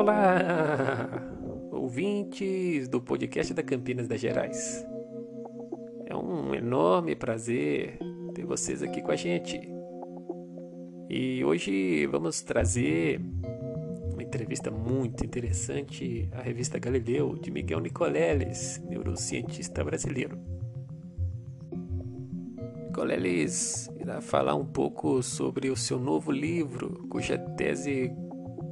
Olá, ouvintes do podcast da Campinas das Gerais. É um enorme prazer ter vocês aqui com a gente. E hoje vamos trazer uma entrevista muito interessante à revista Galileu de Miguel Nicoleles, neurocientista brasileiro. Nicoleles irá falar um pouco sobre o seu novo livro, cuja tese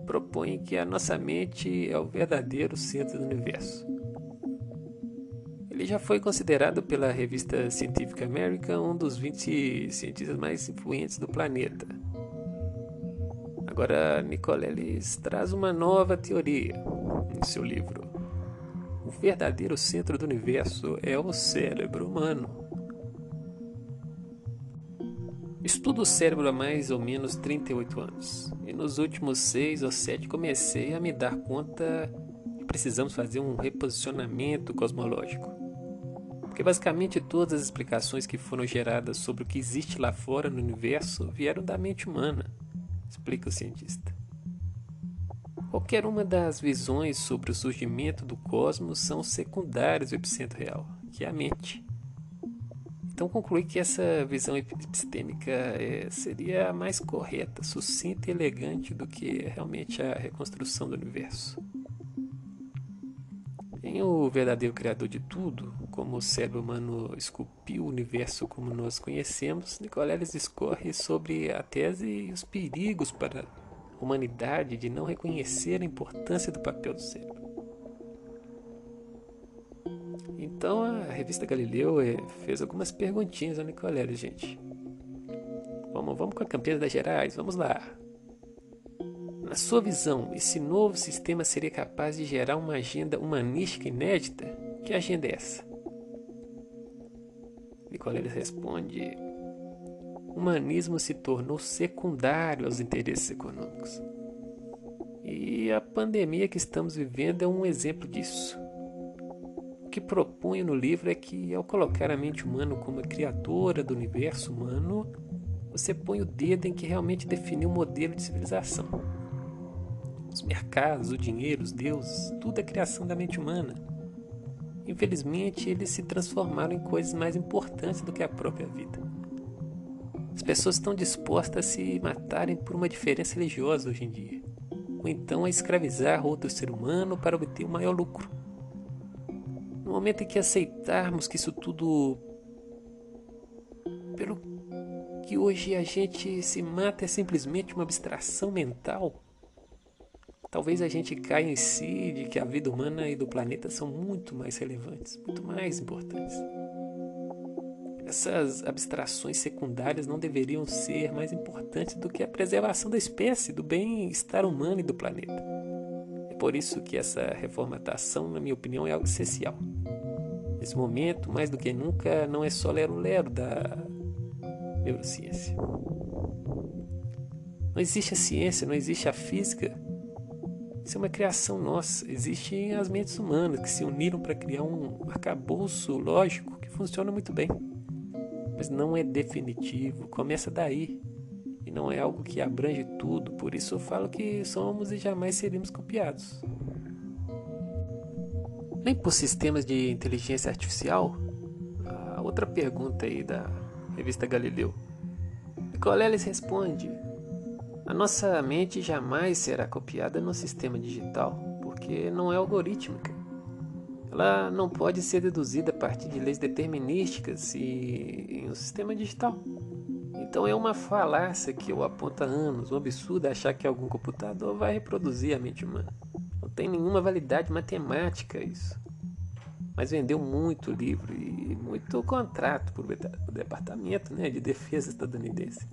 propõe que a nossa mente é o verdadeiro centro do universo. Ele já foi considerado pela revista Scientific American um dos 20 cientistas mais influentes do planeta. Agora, Nicoleles traz uma nova teoria em seu livro. O verdadeiro centro do universo é o cérebro humano. Estudo o cérebro há mais ou menos 38 anos e nos últimos 6 ou 7 comecei a me dar conta que precisamos fazer um reposicionamento cosmológico. Porque basicamente todas as explicações que foram geradas sobre o que existe lá fora no universo vieram da mente humana, explica o cientista. Qualquer uma das visões sobre o surgimento do cosmos são secundárias ao epicentro real, que é a mente. Então concluí que essa visão epistêmica é, seria mais correta, sucinta e elegante do que realmente a reconstrução do universo. Em O Verdadeiro Criador de Tudo, como o cérebro humano esculpiu o universo como nós conhecemos, Nicoleles discorre sobre a tese e os perigos para a humanidade de não reconhecer a importância do papel do cérebro. Então a revista Galileu eh, fez algumas perguntinhas ao Nicolélio, gente. Vamos, vamos com a Campinas das Gerais, vamos lá. Na sua visão, esse novo sistema seria capaz de gerar uma agenda humanística inédita? Que agenda é essa? Nicolélio responde: o humanismo se tornou secundário aos interesses econômicos. E a pandemia que estamos vivendo é um exemplo disso que proponho no livro é que, ao colocar a mente humana como a criadora do universo humano, você põe o dedo em que realmente definiu o modelo de civilização. Os mercados, o dinheiro, os deuses, tudo é criação da mente humana. Infelizmente, eles se transformaram em coisas mais importantes do que a própria vida. As pessoas estão dispostas a se matarem por uma diferença religiosa hoje em dia, ou então a escravizar outro ser humano para obter o maior lucro. No momento em que aceitarmos que isso tudo, pelo que hoje a gente se mata, é simplesmente uma abstração mental, talvez a gente caia em si de que a vida humana e do planeta são muito mais relevantes, muito mais importantes. Essas abstrações secundárias não deveriam ser mais importantes do que a preservação da espécie, do bem-estar humano e do planeta por isso que essa reformatação, na minha opinião, é algo essencial. Nesse momento, mais do que nunca, não é só lero-lero da neurociência. Não existe a ciência, não existe a física. Isso é uma criação nossa. Existem as mentes humanas que se uniram para criar um arcabouço lógico que funciona muito bem. Mas não é definitivo, começa daí e não é algo que abrange tudo, por isso eu falo que somos e jamais seremos copiados. Nem por sistemas de inteligência artificial? A outra pergunta aí da revista Galileu. Nicoleles responde: A nossa mente jamais será copiada no sistema digital, porque não é algorítmica. Ela não pode ser deduzida a partir de leis determinísticas e em um sistema digital. Então é uma falácia que eu aponto há anos, um absurdo achar que algum computador vai reproduzir a mente humana. Tem nenhuma validade matemática isso. Mas vendeu muito livro e muito contrato para o Departamento né, de Defesa estadunidense.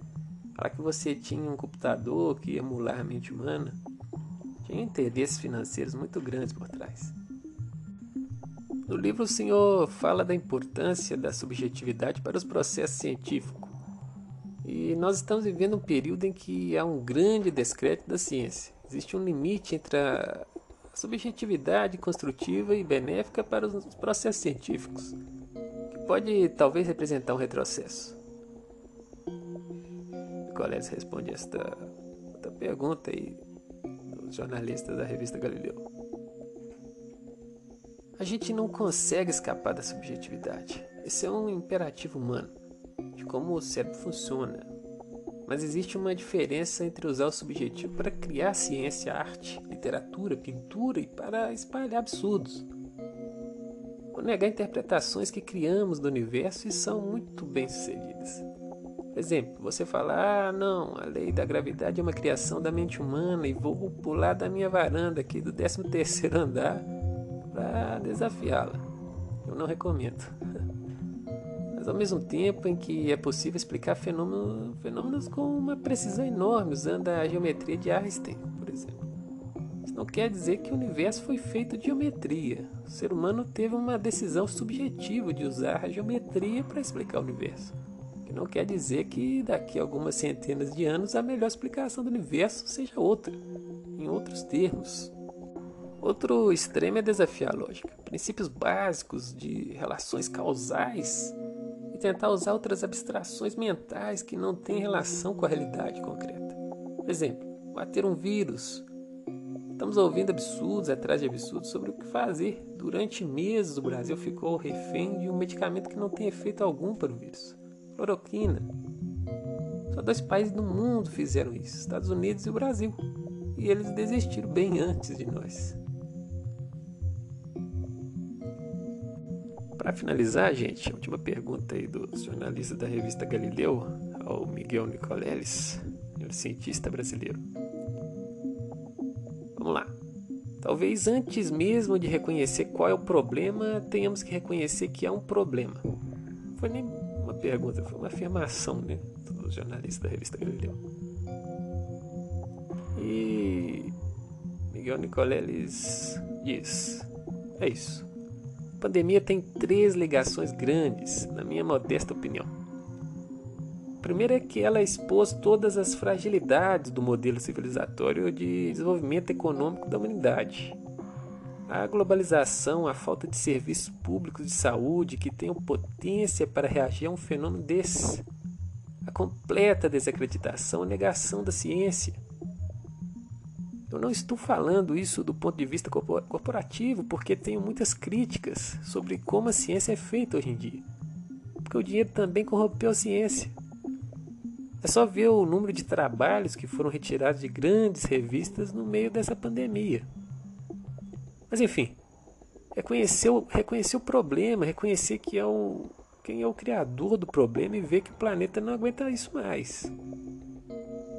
Falar que você tinha um computador que ia emular a mente humana. Tinha interesses financeiros muito grandes por trás. No livro, o senhor fala da importância da subjetividade para os processos científicos e nós estamos vivendo um período em que há um grande descrédito da ciência. Existe um limite entre a subjetividade construtiva e benéfica para os processos científicos, que pode talvez representar um retrocesso. Nicoleles responde esta, esta pergunta aí dos jornalistas da revista Galileu. A gente não consegue escapar da subjetividade. Esse é um imperativo humano, de como o cérebro funciona. Mas existe uma diferença entre usar o subjetivo para criar ciência, arte, literatura, pintura e para espalhar absurdos. Ou negar interpretações que criamos do universo e são muito bem sucedidas. Por exemplo, você fala: ah, não, a lei da gravidade é uma criação da mente humana e vou pular da minha varanda aqui do 13 terceiro andar para desafiá-la. Eu não recomendo. Mas ao mesmo tempo em que é possível explicar fenômenos, fenômenos com uma precisão enorme usando a geometria de Einstein, por exemplo. Isso não quer dizer que o universo foi feito de geometria. O ser humano teve uma decisão subjetiva de usar a geometria para explicar o universo. Que não quer dizer que daqui a algumas centenas de anos a melhor explicação do universo seja outra, em outros termos, Outro extremo é desafiar a lógica, princípios básicos de relações causais e tentar usar outras abstrações mentais que não têm relação com a realidade concreta. Por exemplo, bater um vírus. Estamos ouvindo absurdos atrás de absurdos sobre o que fazer. Durante meses o Brasil ficou refém de um medicamento que não tem efeito algum para o vírus. Cloroquina. Só dois países do mundo fizeram isso, Estados Unidos e o Brasil. E eles desistiram bem antes de nós. Para finalizar, gente, a última pergunta aí do jornalista da revista Galileu, ao Miguel Nicoleles, cientista brasileiro. Vamos lá. Talvez antes mesmo de reconhecer qual é o problema, tenhamos que reconhecer que há um problema. Foi nem uma pergunta, foi uma afirmação né, do jornalista da revista Galileu. E Miguel Nicoleles diz: é isso pandemia tem três ligações grandes, na minha modesta opinião. A primeira é que ela expôs todas as fragilidades do modelo civilizatório de desenvolvimento econômico da humanidade. A globalização, a falta de serviços públicos de saúde que tenham potência para reagir a um fenômeno desse, a completa desacreditação, a negação da ciência, eu não estou falando isso do ponto de vista corporativo, porque tenho muitas críticas sobre como a ciência é feita hoje em dia. Porque o dinheiro também corrompeu a ciência. É só ver o número de trabalhos que foram retirados de grandes revistas no meio dessa pandemia. Mas enfim, reconhecer o, reconhecer o problema, reconhecer que é o, quem é o criador do problema e ver que o planeta não aguenta isso mais.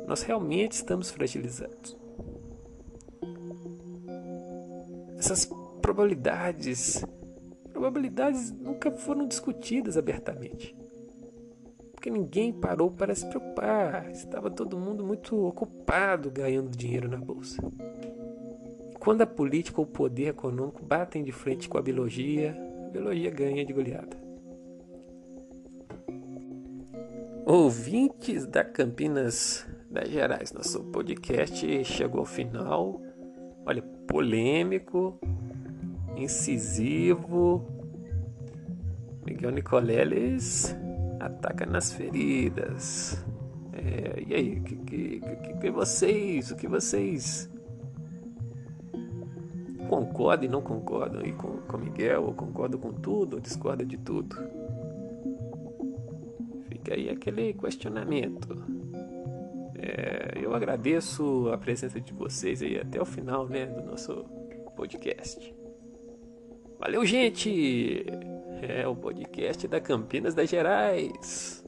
Nós realmente estamos fragilizados. Essas probabilidades, probabilidades nunca foram discutidas abertamente. Porque ninguém parou para se preocupar, estava todo mundo muito ocupado ganhando dinheiro na bolsa. Quando a política ou o poder econômico batem de frente com a biologia, a biologia ganha de goleada. Ouvintes da Campinas das Gerais, nosso podcast chegou ao final. Olha, polêmico, incisivo. Miguel Nicoleles ataca nas feridas. É, e aí, que, que, que, que vocês, o que vocês concordam e não concordam aí com, com Miguel, ou concordam com tudo, ou discordam de tudo? Fica aí aquele questionamento. É, agradeço a presença de vocês aí até o final né, do nosso podcast. Valeu, gente! É o podcast da Campinas das Gerais.